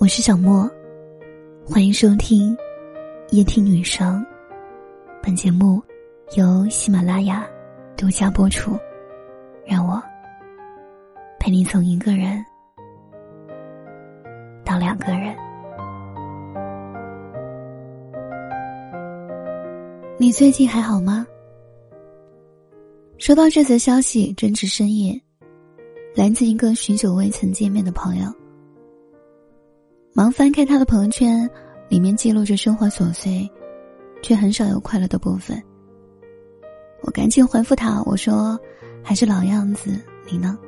我是小莫，欢迎收听夜听女生。本节目由喜马拉雅独家播出。让我陪你从一个人到两个人。你最近还好吗？收到这则消息，正值深夜，来自一个许久未曾见面的朋友。忙翻开他的朋友圈，里面记录着生活琐碎，却很少有快乐的部分。我赶紧回复他，我说：“还是老样子，你呢？”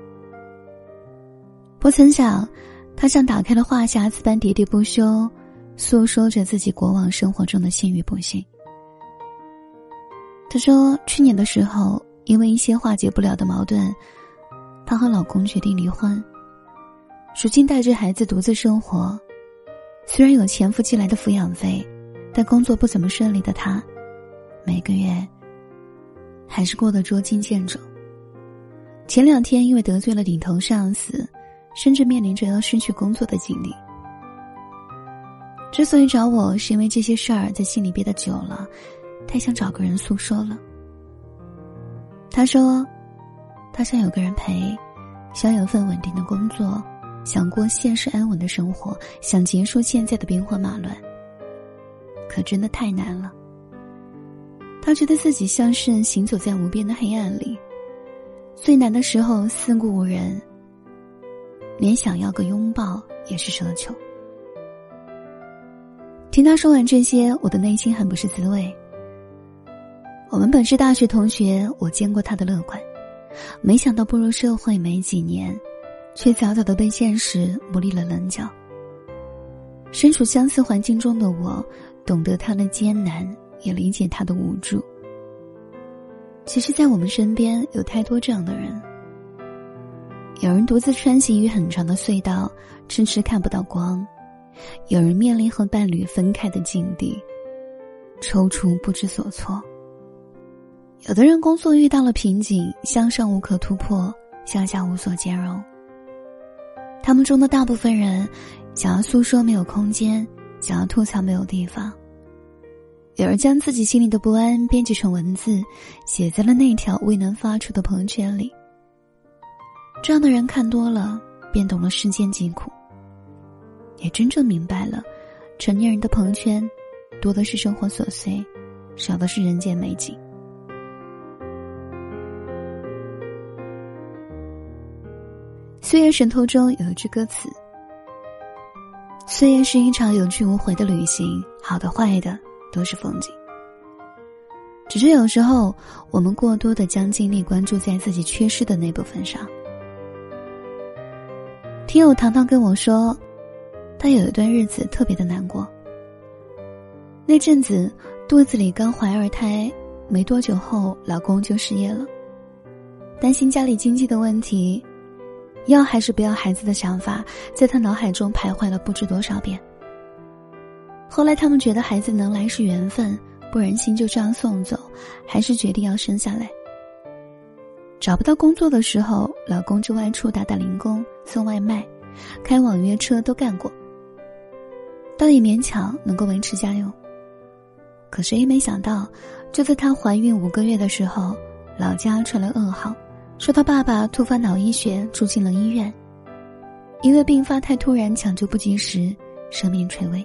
不曾想，他像打开了话匣子般喋喋不休，诉说着自己过往生活中的幸与不幸。他说，去年的时候，因为一些化解不了的矛盾，她和老公决定离婚。如今带着孩子独自生活。虽然有前夫寄来的抚养费，但工作不怎么顺利的他，每个月还是过得捉襟见肘。前两天因为得罪了顶头上司，甚至面临着要失去工作的经历。之所以找我，是因为这些事儿在心里憋得久了，太想找个人诉说了。他说，他想有个人陪，想有份稳定的工作。想过现实安稳的生活，想结束现在的兵荒马乱，可真的太难了。他觉得自己像是行走在无边的黑暗里，最难的时候四顾无人，连想要个拥抱也是奢求。听他说完这些，我的内心很不是滋味。我们本是大学同学，我见过他的乐观，没想到步入社会没几年。却早早的被现实磨砺了棱角。身处相似环境中的我，懂得他的艰难，也理解他的无助。其实，在我们身边有太多这样的人。有人独自穿行于很长的隧道，迟迟看不到光；有人面临和伴侣分开的境地，踌躇不知所措。有的人工作遇到了瓶颈，向上无可突破，向下无所兼容。他们中的大部分人，想要诉说没有空间，想要吐槽没有地方。有人将自己心里的不安编辑成文字，写在了那条未能发出的朋友圈里。这样的人看多了，便懂了世间疾苦，也真正明白了，成年人的朋友圈，多的是生活琐碎，少的是人间美景。《岁月神偷》中有一句歌词：“岁月是一场有去无回的旅行，好的坏的都是风景。”只是有时候，我们过多的将精力关注在自己缺失的那部分上。听友糖糖跟我说，她有一段日子特别的难过。那阵子肚子里刚怀二胎，没多久后老公就失业了，担心家里经济的问题。要还是不要孩子的想法，在他脑海中徘徊了不知多少遍。后来他们觉得孩子能来是缘分，不忍心就这样送走，还是决定要生下来。找不到工作的时候，老公就外出打打零工、送外卖、开网约车都干过，倒也勉强能够维持家用。可谁也没想到，就在她怀孕五个月的时候，老家传来噩耗。说他爸爸突发脑溢血住进了医院，因为病发太突然，抢救不及时，生命垂危。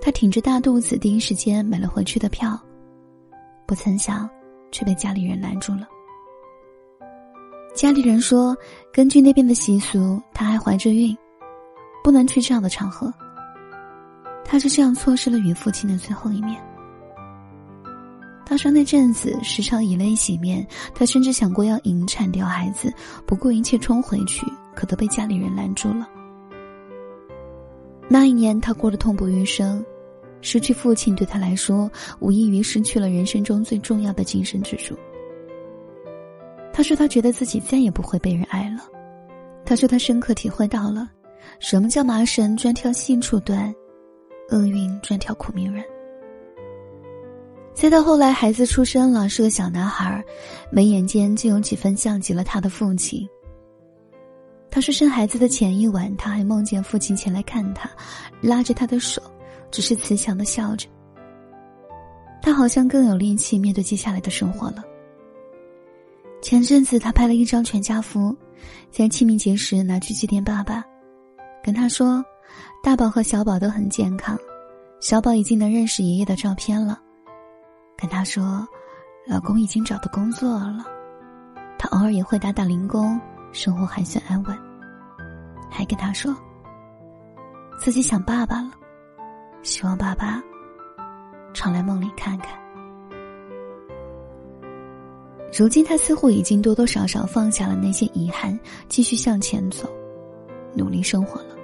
他挺着大肚子，第一时间买了回去的票，不曾想，却被家里人拦住了。家里人说，根据那边的习俗，她还怀着孕，不能去这样的场合。他就这样错失了与父亲的最后一面。他说那阵子时常以泪洗面，他甚至想过要引产掉孩子，不顾一切冲回去，可都被家里人拦住了。那一年他过得痛不欲生，失去父亲对他来说无异于失去了人生中最重要的精神支柱。他说他觉得自己再也不会被人爱了，他说他深刻体会到了，什么叫麻绳专挑细处断，厄运专挑苦命人。再到后来，孩子出生了，是个小男孩，眉眼间就有几分像极了他的父亲。他说，生孩子的前一晚，他还梦见父亲前来看他，拉着他的手，只是慈祥的笑着。他好像更有力气面对接下来的生活了。前阵子，他拍了一张全家福，在清明节时拿去祭奠爸爸，跟他说：“大宝和小宝都很健康，小宝已经能认识爷爷的照片了。”跟他说：“老公已经找到工作了，他偶尔也会打打零工，生活还算安稳。”还跟他说：“自己想爸爸了，希望爸爸常来梦里看看。”如今他似乎已经多多少少放下了那些遗憾，继续向前走，努力生活了。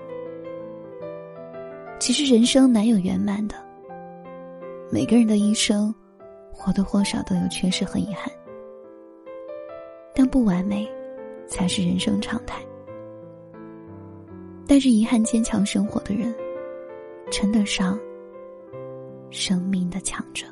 其实人生哪有圆满的？每个人的一生，或多或少都有缺失和遗憾，但不完美，才是人生常态。带着遗憾坚强生活的人，称得上生命的强者。